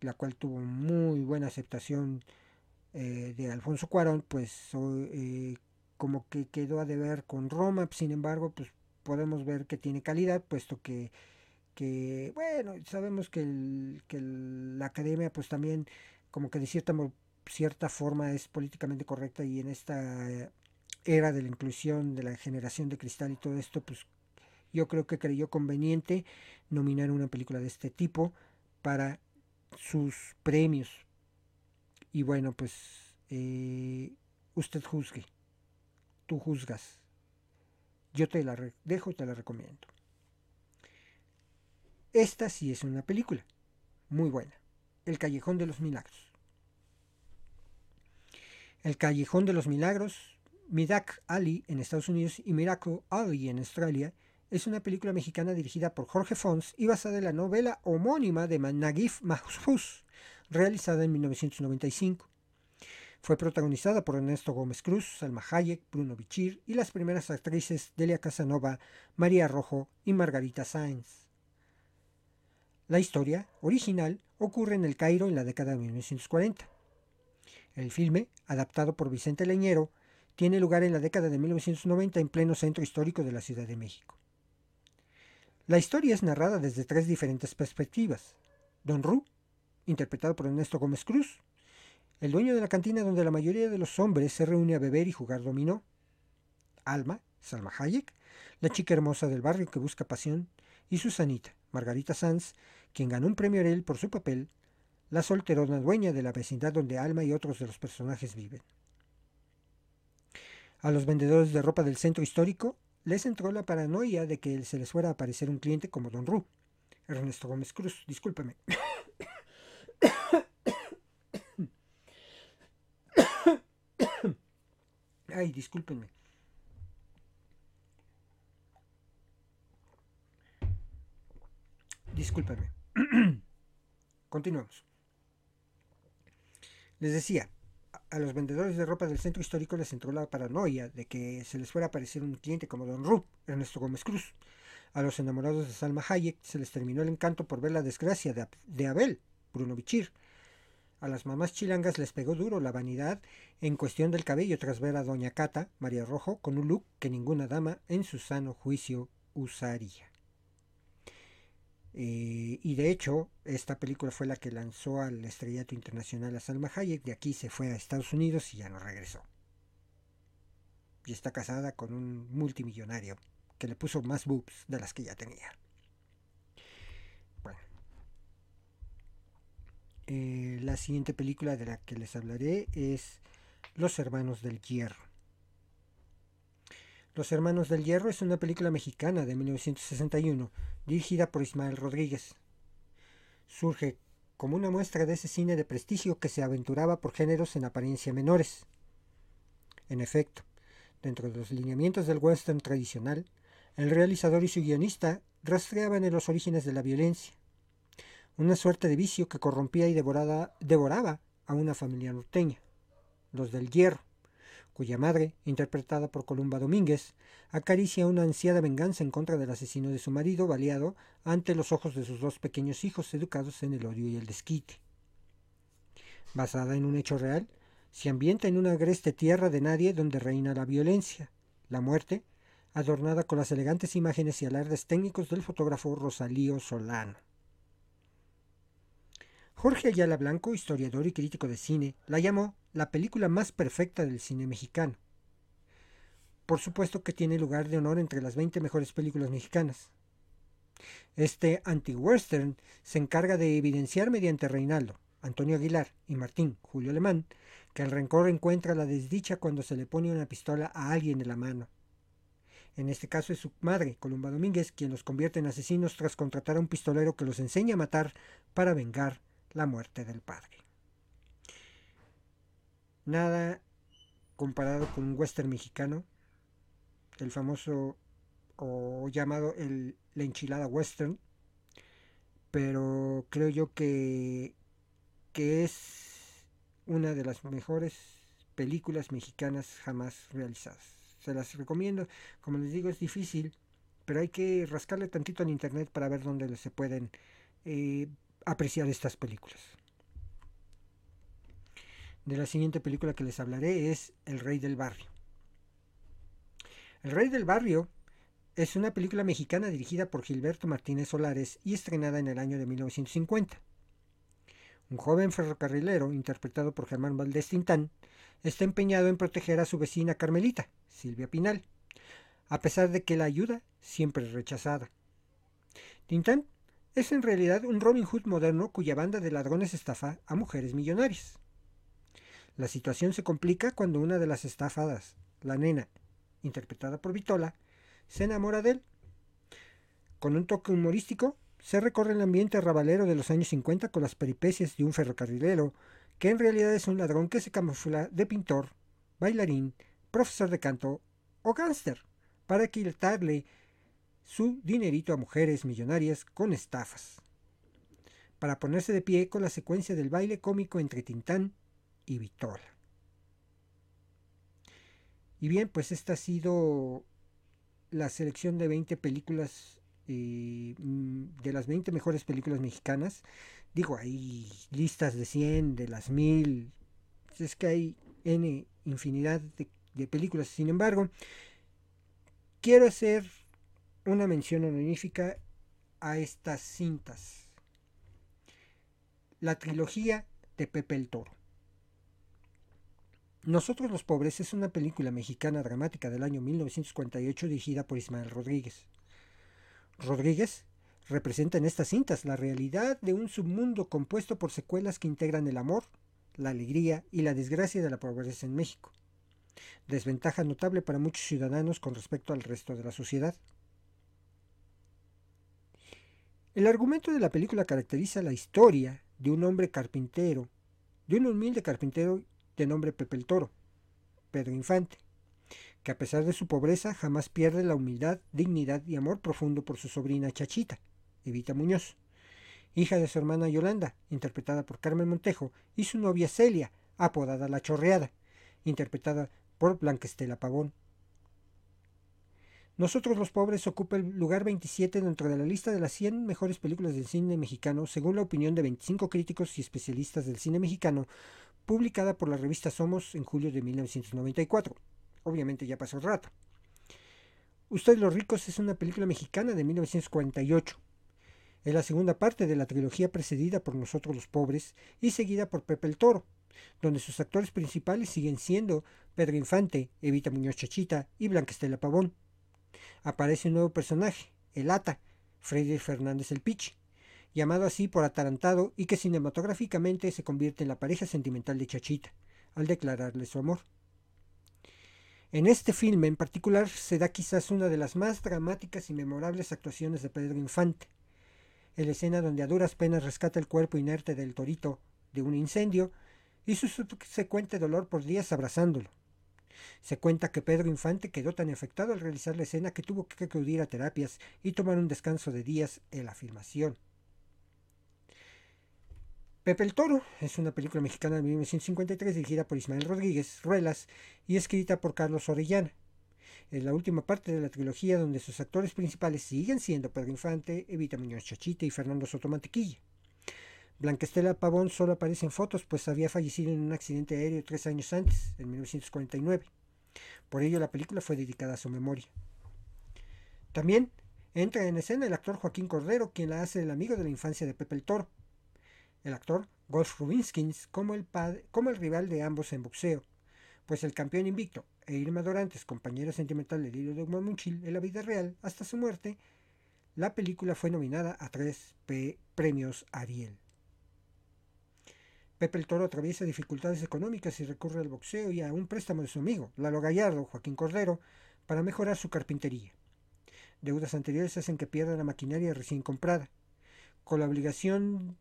la cual tuvo muy buena aceptación eh, de Alfonso Cuarón, pues eh, como que quedó a deber con Roma, sin embargo, pues podemos ver que tiene calidad, puesto que, que bueno, sabemos que, la academia pues también como que de cierta, cierta forma es políticamente correcta y en esta era de la inclusión de la generación de cristal y todo esto, pues yo creo que creyó conveniente nominar una película de este tipo para sus premios. Y bueno, pues eh, usted juzgue, tú juzgas. Yo te la dejo te la recomiendo. Esta sí es una película muy buena. El Callejón de los Milagros. El Callejón de los Milagros, Midak Ali en Estados Unidos y Miracle Ali en Australia, es una película mexicana dirigida por Jorge Fons y basada en la novela homónima de Naguib Mahfouz, realizada en 1995. Fue protagonizada por Ernesto Gómez Cruz, Salma Hayek, Bruno Bichir y las primeras actrices Delia Casanova, María Rojo y Margarita Sáenz. La historia original ocurre en el Cairo en la década de 1940. El filme, adaptado por Vicente Leñero, tiene lugar en la década de 1990 en pleno centro histórico de la Ciudad de México. La historia es narrada desde tres diferentes perspectivas. Don Ru, interpretado por Ernesto Gómez Cruz, el dueño de la cantina donde la mayoría de los hombres se reúne a beber y jugar dominó. Alma, Salma Hayek, la chica hermosa del barrio que busca pasión, y Susanita, Margarita Sanz, quien ganó un premio Ariel por su papel, la solterona dueña de la vecindad donde Alma y otros de los personajes viven. A los vendedores de ropa del centro histórico les entró la paranoia de que se les fuera a aparecer un cliente como Don Ru. Ernesto Gómez Cruz, discúlpeme. Ay, discúlpenme. Discúlpenme. Continuamos. Les decía, a los vendedores de ropa del centro histórico les entró la paranoia de que se les fuera a aparecer un cliente como Don Ru, Ernesto Gómez Cruz. A los enamorados de Salma Hayek se les terminó el encanto por ver la desgracia de, Abel, Bruno Bichir. A las mamás chilangas les pegó duro la vanidad en cuestión del cabello tras ver a Doña Cata, María Rojo, con un look que ninguna dama en su sano juicio usaría. Eh, y de hecho, esta película fue la que lanzó al estrellato internacional a Salma Hayek. De aquí se fue a Estados Unidos y ya no regresó. Y está casada con un multimillonario que le puso más boobs de las que ya tenía. Bueno. Eh, la siguiente película de la que les hablaré es Los Hermanos del Hierro. Los Hermanos del Hierro es una película mexicana de 1961, dirigida por Ismael Rodríguez. Surge como una muestra de ese cine de prestigio que se aventuraba por géneros en apariencia menores. En efecto, dentro de los lineamientos del western tradicional, el realizador y su guionista rastreaban en los orígenes de la violencia, una suerte de vicio que corrompía y devoraba a una familia norteña, los del hierro cuya madre, interpretada por Columba Domínguez, acaricia una ansiada venganza en contra del asesino de su marido, baleado, ante los ojos de sus dos pequeños hijos educados en el odio y el desquite. Basada en un hecho real, se ambienta en una agreste tierra de nadie donde reina la violencia, la muerte, adornada con las elegantes imágenes y alardes técnicos del fotógrafo Rosalío Solano. Jorge Ayala Blanco, historiador y crítico de cine, la llamó la película más perfecta del cine mexicano. Por supuesto que tiene lugar de honor entre las 20 mejores películas mexicanas. Este anti-western se encarga de evidenciar mediante Reinaldo, Antonio Aguilar y Martín Julio Alemán que el rencor encuentra la desdicha cuando se le pone una pistola a alguien en la mano. En este caso es su madre, Columba Domínguez, quien los convierte en asesinos tras contratar a un pistolero que los enseña a matar para vengar la muerte del padre. Nada comparado con un western mexicano, el famoso o llamado el, la enchilada western, pero creo yo que, que es una de las mejores películas mexicanas jamás realizadas. Se las recomiendo, como les digo es difícil, pero hay que rascarle tantito en internet para ver dónde se pueden eh, apreciar estas películas. De la siguiente película que les hablaré es El Rey del Barrio. El Rey del Barrio es una película mexicana dirigida por Gilberto Martínez Solares y estrenada en el año de 1950. Un joven ferrocarrilero, interpretado por Germán Valdés Tintán, está empeñado en proteger a su vecina Carmelita, Silvia Pinal, a pesar de que la ayuda siempre es rechazada. Tintán es en realidad un Robin Hood moderno cuya banda de ladrones estafa a mujeres millonarias. La situación se complica cuando una de las estafadas, la nena, interpretada por Vitola, se enamora de él. Con un toque humorístico, se recorre el ambiente arrabalero de los años 50 con las peripecias de un ferrocarrilero, que en realidad es un ladrón que se camufla de pintor, bailarín, profesor de canto o gánster, para quitarle su dinerito a mujeres millonarias con estafas, para ponerse de pie con la secuencia del baile cómico entre Tintán y Vitola. Y bien, pues esta ha sido la selección de 20 películas, eh, mm, de las 20 mejores películas mexicanas. Digo, hay listas de 100, de las 1000, es que hay N infinidad de, de películas. Sin embargo, quiero hacer una mención honorífica a estas cintas. La trilogía de Pepe el Toro. Nosotros los Pobres es una película mexicana dramática del año 1948 dirigida por Ismael Rodríguez. Rodríguez representa en estas cintas la realidad de un submundo compuesto por secuelas que integran el amor, la alegría y la desgracia de la pobreza en México. Desventaja notable para muchos ciudadanos con respecto al resto de la sociedad. El argumento de la película caracteriza la historia de un hombre carpintero, de un humilde carpintero de nombre Pepe el Toro, Pedro Infante, que a pesar de su pobreza jamás pierde la humildad, dignidad y amor profundo por su sobrina Chachita, Evita Muñoz, hija de su hermana Yolanda, interpretada por Carmen Montejo, y su novia Celia, apodada La Chorreada, interpretada por Blanquestela Pavón. Nosotros los pobres ocupa el lugar 27 dentro de la lista de las 100 mejores películas del cine mexicano, según la opinión de 25 críticos y especialistas del cine mexicano, publicada por la revista Somos en julio de 1994. Obviamente ya pasó rato. Ustedes los ricos es una película mexicana de 1948. Es la segunda parte de la trilogía precedida por Nosotros los pobres y seguida por Pepe el Toro, donde sus actores principales siguen siendo Pedro Infante, Evita Muñoz Chachita y Blanquestela Pavón aparece un nuevo personaje, el Ata, Freddy Fernández el Pitch, llamado así por atarantado y que cinematográficamente se convierte en la pareja sentimental de Chachita, al declararle su amor. En este filme en particular se da quizás una de las más dramáticas y memorables actuaciones de Pedro Infante, en la escena donde a duras penas rescata el cuerpo inerte del torito de un incendio y su subsecuente dolor por días abrazándolo. Se cuenta que Pedro Infante quedó tan afectado al realizar la escena que tuvo que acudir a terapias y tomar un descanso de días en la filmación. Pepe el Toro es una película mexicana de 1953 dirigida por Ismael Rodríguez Ruelas y escrita por Carlos Orellana. Es la última parte de la trilogía donde sus actores principales siguen siendo Pedro Infante, Evita Muñoz Chachita y Fernando Soto Mantequilla. Blanca Estela Pavón solo aparece en fotos, pues había fallecido en un accidente aéreo tres años antes, en 1949. Por ello, la película fue dedicada a su memoria. También entra en escena el actor Joaquín Cordero, quien la hace el amigo de la infancia de Pepe el Toro. El actor Golf Rubinskins como el, rival de ambos en boxeo, pues el campeón invicto e Irma Dorantes, compañera sentimental de Lilo de Munchil en la vida real hasta su muerte, la película fue nominada a tres premios Ariel. Pepe el Toro atraviesa dificultades económicas y recurre al boxeo y a un préstamo de su amigo, Lalo Gallardo, Joaquín Cordero, para mejorar su carpintería. Deudas anteriores hacen que pierda la maquinaria recién comprada. Con la obligación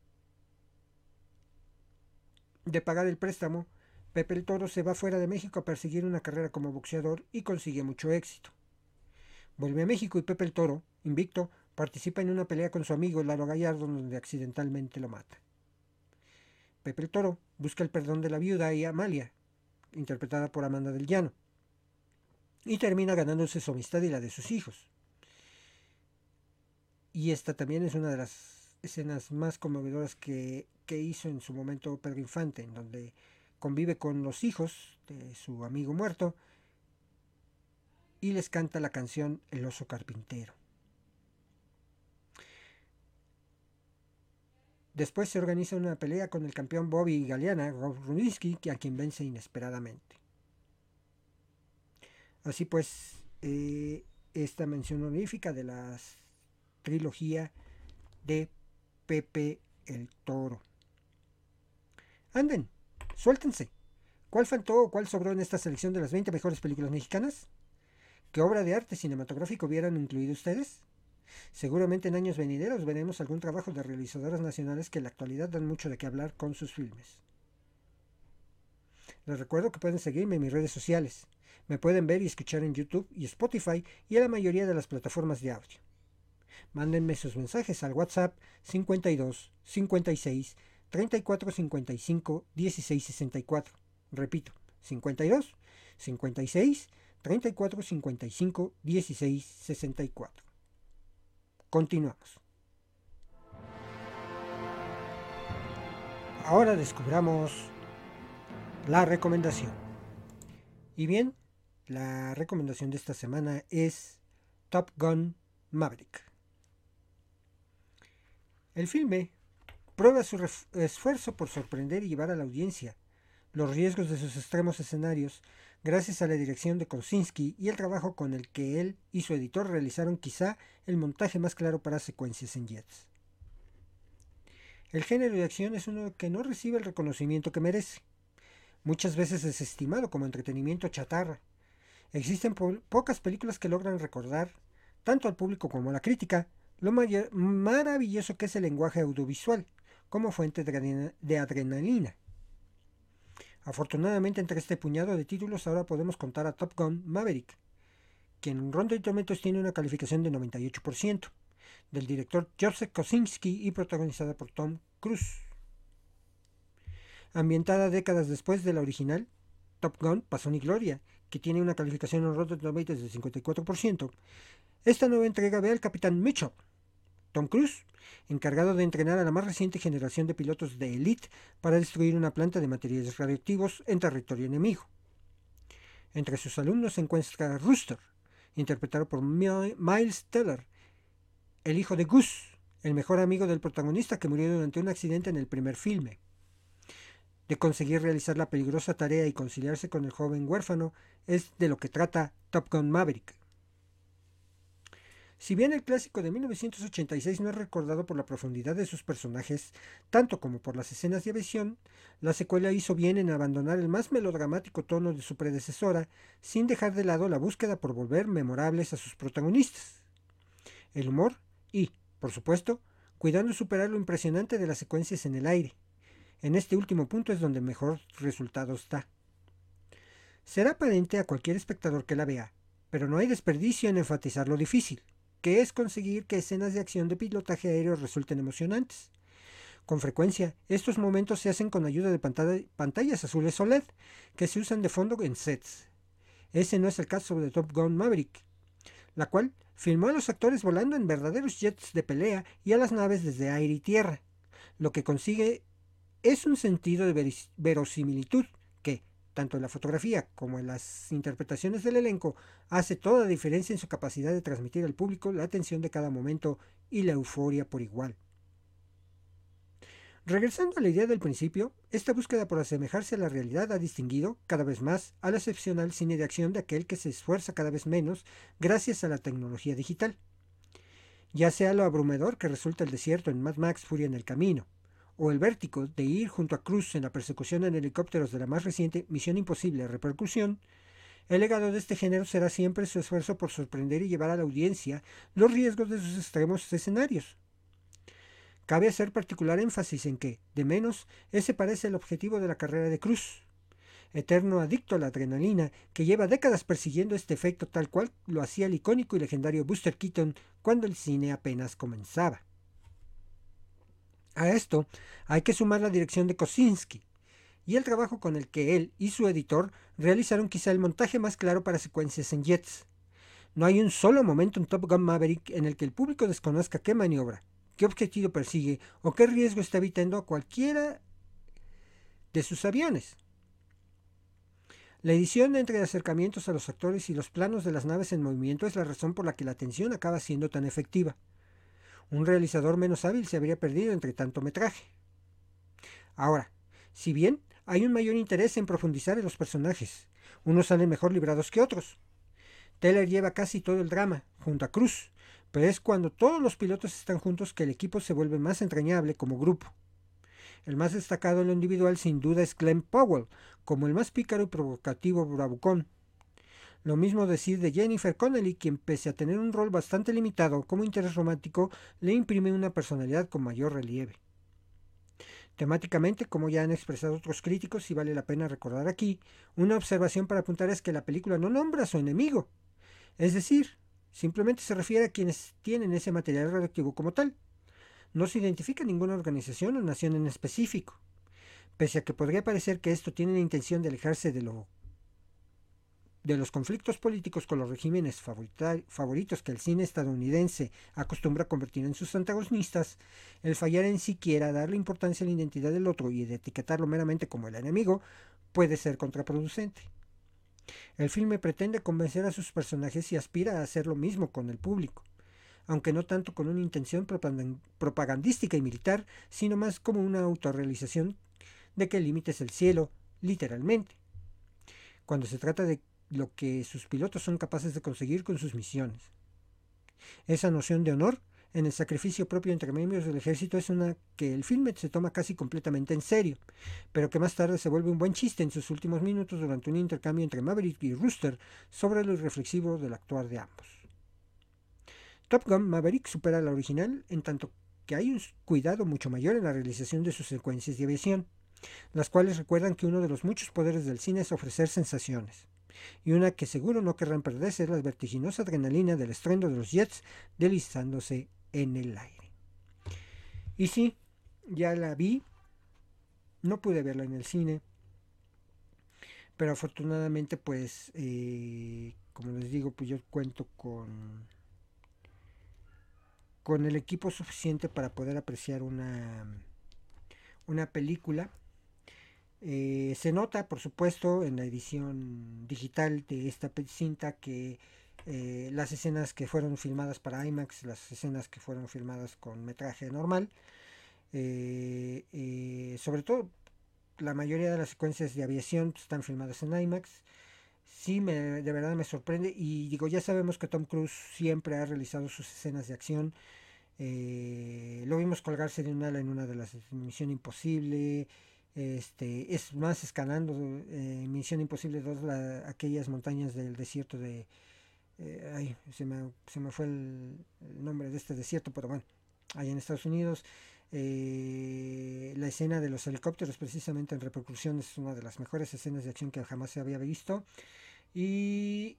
de pagar el préstamo, Pepe el Toro se va fuera de México a perseguir una carrera como boxeador y consigue mucho éxito. Vuelve a México y Pepe el Toro, invicto, participa en una pelea con su amigo Lalo Gallardo donde accidentalmente lo mata. Pepe el busca el perdón de la viuda y Amalia, interpretada por Amanda del Llano, y termina ganándose su amistad y la de sus hijos. Y esta también es una de las escenas más conmovedoras que, que hizo en su momento Pedro Infante, en donde convive con los hijos de su amigo muerto y les canta la canción El oso carpintero. Después se organiza una pelea con el campeón Bobby Galeana, Rob Rubinsky, a quien vence inesperadamente. Así pues, eh, esta mención honorífica de la trilogía de Pepe el Toro. Anden, suéltense. ¿Cuál faltó o cuál sobró en esta selección de las 20 mejores películas mexicanas? ¿Qué obra de arte cinematográfico hubieran incluido ustedes? Seguramente en años venideros veremos algún trabajo de realizadoras nacionales que en la actualidad dan mucho de qué hablar con sus filmes. Les recuerdo que pueden seguirme en mis redes sociales. Me pueden ver y escuchar en YouTube y Spotify y en la mayoría de las plataformas de audio. Mándenme sus mensajes al WhatsApp 52 56 34 55 16 64. Repito, 52 56 34 55 16 64. Continuamos. Ahora descubramos la recomendación. Y bien, la recomendación de esta semana es Top Gun Maverick. El filme prueba su esfuerzo por sorprender y llevar a la audiencia los riesgos de sus extremos escenarios gracias a la dirección de Kosinski y el trabajo con el que él y su editor realizaron quizá el montaje más claro para secuencias en jets. El género de acción es uno que no recibe el reconocimiento que merece. Muchas veces es estimado como entretenimiento chatarra. Existen pocas películas que logran recordar, tanto al público como a la crítica, lo maravilloso que es el lenguaje audiovisual, como fuente de adrenalina. Afortunadamente entre este puñado de títulos ahora podemos contar a Top Gun Maverick, quien en Rotten Tomatoes tiene una calificación de 98%, del director Joseph Kosinski y protagonizada por Tom Cruise. Ambientada décadas después de la original, Top Gun Pasión y Gloria, que tiene una calificación en Rotten Tomatoes de 54%, esta nueva entrega ve al capitán Mitchell, Tom Cruise, encargado de entrenar a la más reciente generación de pilotos de élite para destruir una planta de materiales radioactivos en territorio enemigo. Entre sus alumnos se encuentra Rooster, interpretado por Miles Teller, el hijo de Gus, el mejor amigo del protagonista que murió durante un accidente en el primer filme. De conseguir realizar la peligrosa tarea y conciliarse con el joven huérfano es de lo que trata Top Gun Maverick. Si bien el clásico de 1986 no es recordado por la profundidad de sus personajes, tanto como por las escenas de aviación, la secuela hizo bien en abandonar el más melodramático tono de su predecesora, sin dejar de lado la búsqueda por volver memorables a sus protagonistas. El humor y, por supuesto, cuidando superar lo impresionante de las secuencias en el aire. En este último punto es donde mejor resultado está. Será aparente a cualquier espectador que la vea, pero no hay desperdicio en enfatizar lo difícil que es conseguir que escenas de acción de pilotaje aéreo resulten emocionantes. Con frecuencia, estos momentos se hacen con ayuda de pantallas azules OLED que se usan de fondo en sets. Ese no es el caso de Top Gun Maverick, la cual filmó a los actores volando en verdaderos jets de pelea y a las naves desde aire y tierra. Lo que consigue es un sentido de verosimilitud tanto en la fotografía como en las interpretaciones del elenco, hace toda diferencia en su capacidad de transmitir al público la atención de cada momento y la euforia por igual. Regresando a la idea del principio, esta búsqueda por asemejarse a la realidad ha distinguido, cada vez más, al excepcional cine de acción de aquel que se esfuerza cada vez menos gracias a la tecnología digital. Ya sea lo abrumador que resulta el desierto en Mad Max Furia en el Camino, o el vértigo de ir junto a Cruz en la persecución en helicópteros de la más reciente Misión Imposible Repercusión, el legado de este género será siempre su esfuerzo por sorprender y llevar a la audiencia los riesgos de sus extremos escenarios. Cabe hacer particular énfasis en que, de menos, ese parece el objetivo de la carrera de Cruz, eterno adicto a la adrenalina, que lleva décadas persiguiendo este efecto tal cual lo hacía el icónico y legendario Buster Keaton cuando el cine apenas comenzaba. A esto hay que sumar la dirección de Kosinski y el trabajo con el que él y su editor realizaron quizá el montaje más claro para secuencias en jets. No hay un solo momento en Top Gun Maverick en el que el público desconozca qué maniobra, qué objetivo persigue o qué riesgo está evitando a cualquiera de sus aviones. La edición entre acercamientos a los actores y los planos de las naves en movimiento es la razón por la que la atención acaba siendo tan efectiva. Un realizador menos hábil se habría perdido entre tanto metraje. Ahora, si bien hay un mayor interés en profundizar en los personajes, unos salen mejor librados que otros. Teller lleva casi todo el drama, junto a Cruz, pero es cuando todos los pilotos están juntos que el equipo se vuelve más entrañable como grupo. El más destacado en lo individual sin duda es Glenn Powell, como el más pícaro y provocativo bravucón, lo mismo decir de Jennifer Connelly, quien pese a tener un rol bastante limitado como interés romántico, le imprime una personalidad con mayor relieve. Temáticamente, como ya han expresado otros críticos y vale la pena recordar aquí, una observación para apuntar es que la película no nombra a su enemigo. Es decir, simplemente se refiere a quienes tienen ese material radioactivo como tal. No se identifica ninguna organización o nación en específico. Pese a que podría parecer que esto tiene la intención de alejarse de lo de los conflictos políticos con los regímenes favoritos que el cine estadounidense acostumbra convertir en sus antagonistas, el fallar en siquiera darle importancia a la identidad del otro y de etiquetarlo meramente como el enemigo puede ser contraproducente. El filme pretende convencer a sus personajes y aspira a hacer lo mismo con el público, aunque no tanto con una intención propagandística y militar, sino más como una autorrealización de que el límite es el cielo, literalmente. Cuando se trata de lo que sus pilotos son capaces de conseguir con sus misiones. Esa noción de honor en el sacrificio propio entre miembros del ejército es una que el filme se toma casi completamente en serio, pero que más tarde se vuelve un buen chiste en sus últimos minutos durante un intercambio entre Maverick y Rooster sobre lo irreflexivo del actuar de ambos. Top Gun Maverick supera la original en tanto que hay un cuidado mucho mayor en la realización de sus secuencias de aviación, las cuales recuerdan que uno de los muchos poderes del cine es ofrecer sensaciones y una que seguro no querrán perderse es la vertiginosa adrenalina del estruendo de los jets deslizándose en el aire. Y sí, ya la vi, no pude verla en el cine, pero afortunadamente pues, eh, como les digo, pues yo cuento con con el equipo suficiente para poder apreciar una una película eh, se nota, por supuesto, en la edición digital de esta cinta que eh, las escenas que fueron filmadas para IMAX, las escenas que fueron filmadas con metraje normal, eh, sobre todo la mayoría de las secuencias de aviación están filmadas en IMAX. Sí, me, de verdad me sorprende. Y digo, ya sabemos que Tom Cruise siempre ha realizado sus escenas de acción. lo vimos colgarse de un ala en una de las Misión Imposible. Este, es más escalando eh, Misión Imposible 2, aquellas montañas del desierto de... Eh, ay, se me, se me fue el, nombre de este desierto, pero bueno, allá en Estados Unidos. Eh, la escena de los helicópteros precisamente en repercusión es una de las mejores escenas de acción que jamás se había visto. Y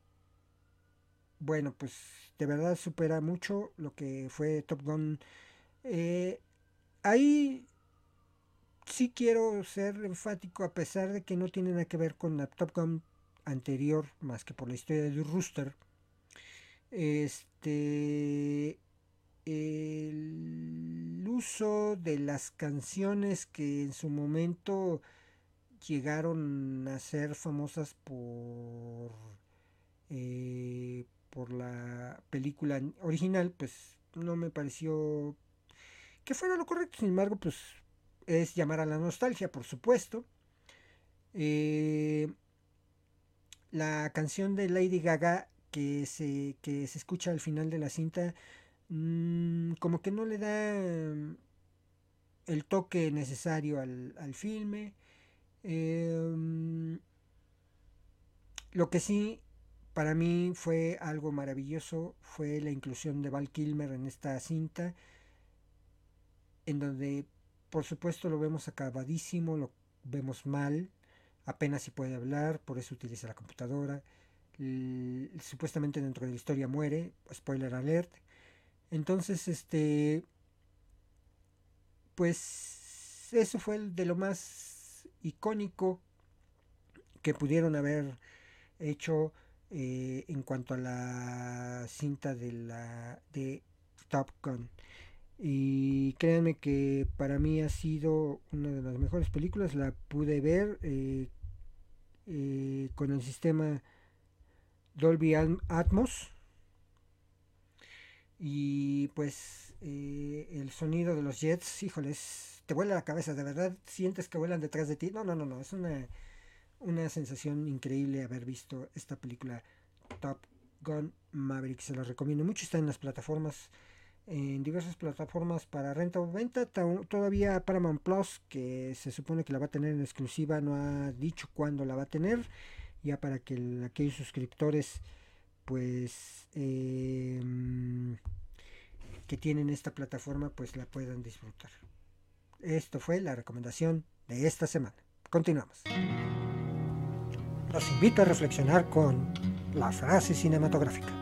bueno, pues de verdad supera mucho lo que fue Top Gun. ahí sí quiero ser enfático a pesar de que no tiene nada que ver con la Top Gun anterior, más que por la historia de Rooster. Este el uso de las canciones que en su momento llegaron a ser famosas por eh, por la película original pues no me pareció que fuera lo correcto sin embargo pues es llamar a la nostalgia por supuesto eh, la canción de Lady Gaga que se, que se escucha al final de la cinta Mm, como que no le da mm, el toque necesario al, filme. Em, lo que sí para mí fue algo maravilloso fue la inclusión de Val Kilmer en esta cinta, en donde por supuesto lo vemos acabadísimo, lo vemos mal, apenas si puede hablar, por eso utiliza la computadora. supuestamente dentro de la historia muere, spoiler alert. Entonces, este, pues eso fue de lo más icónico que pudieron haber hecho eh, en cuanto a la cinta de la de Top Gun. Y créanme que para mí ha sido una de las mejores películas. La pude ver eh, eh, con el sistema Dolby Atmos y pues eh, el sonido de los jets, híjoles, te vuela la cabeza, de verdad sientes que vuelan detrás de ti. No, no, no, no, es una, una sensación increíble haber visto esta película Top Gun Maverick. Se la recomiendo mucho, está en las plataformas, en diversas plataformas para renta o venta. Todavía Paramount Plus, que se supone que la va a tener en exclusiva, no ha dicho cuándo la va a tener. Ya para que aquellos suscriptores pues em, que tienen esta plataforma pues la puedan disfrutar. Esto fue la recomendación de esta semana. Continuamos. Los invito a reflexionar con la frase cinematográfica.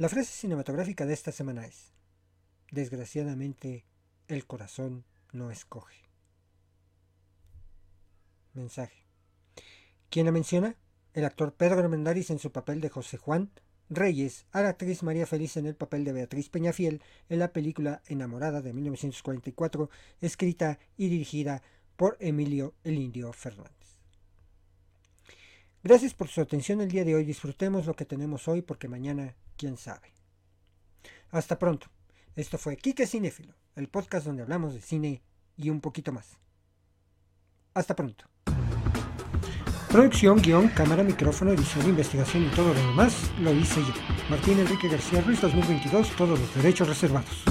La frase cinematográfica de esta semana es, desgraciadamente, el corazón no escoge. Mensaje. ¿Quién la menciona? El actor Pedro Armendáriz en su papel de José Juan Reyes, a la actriz María Feliz en el papel de Beatriz Peñafiel en la película Enamorada de 1944, escrita y dirigida por Emilio El Indio Fernández. Gracias por su atención el día de hoy. Disfrutemos lo que tenemos hoy porque mañana, quién sabe. Hasta pronto. Esto fue Kike Cinéfilo, el podcast donde hablamos de cine y un poquito más. Hasta pronto. Producción, guion, cámara, micrófono, edición, investigación y todo lo demás lo hice yo. Martín Enrique García Ruiz 2022, todos los derechos reservados.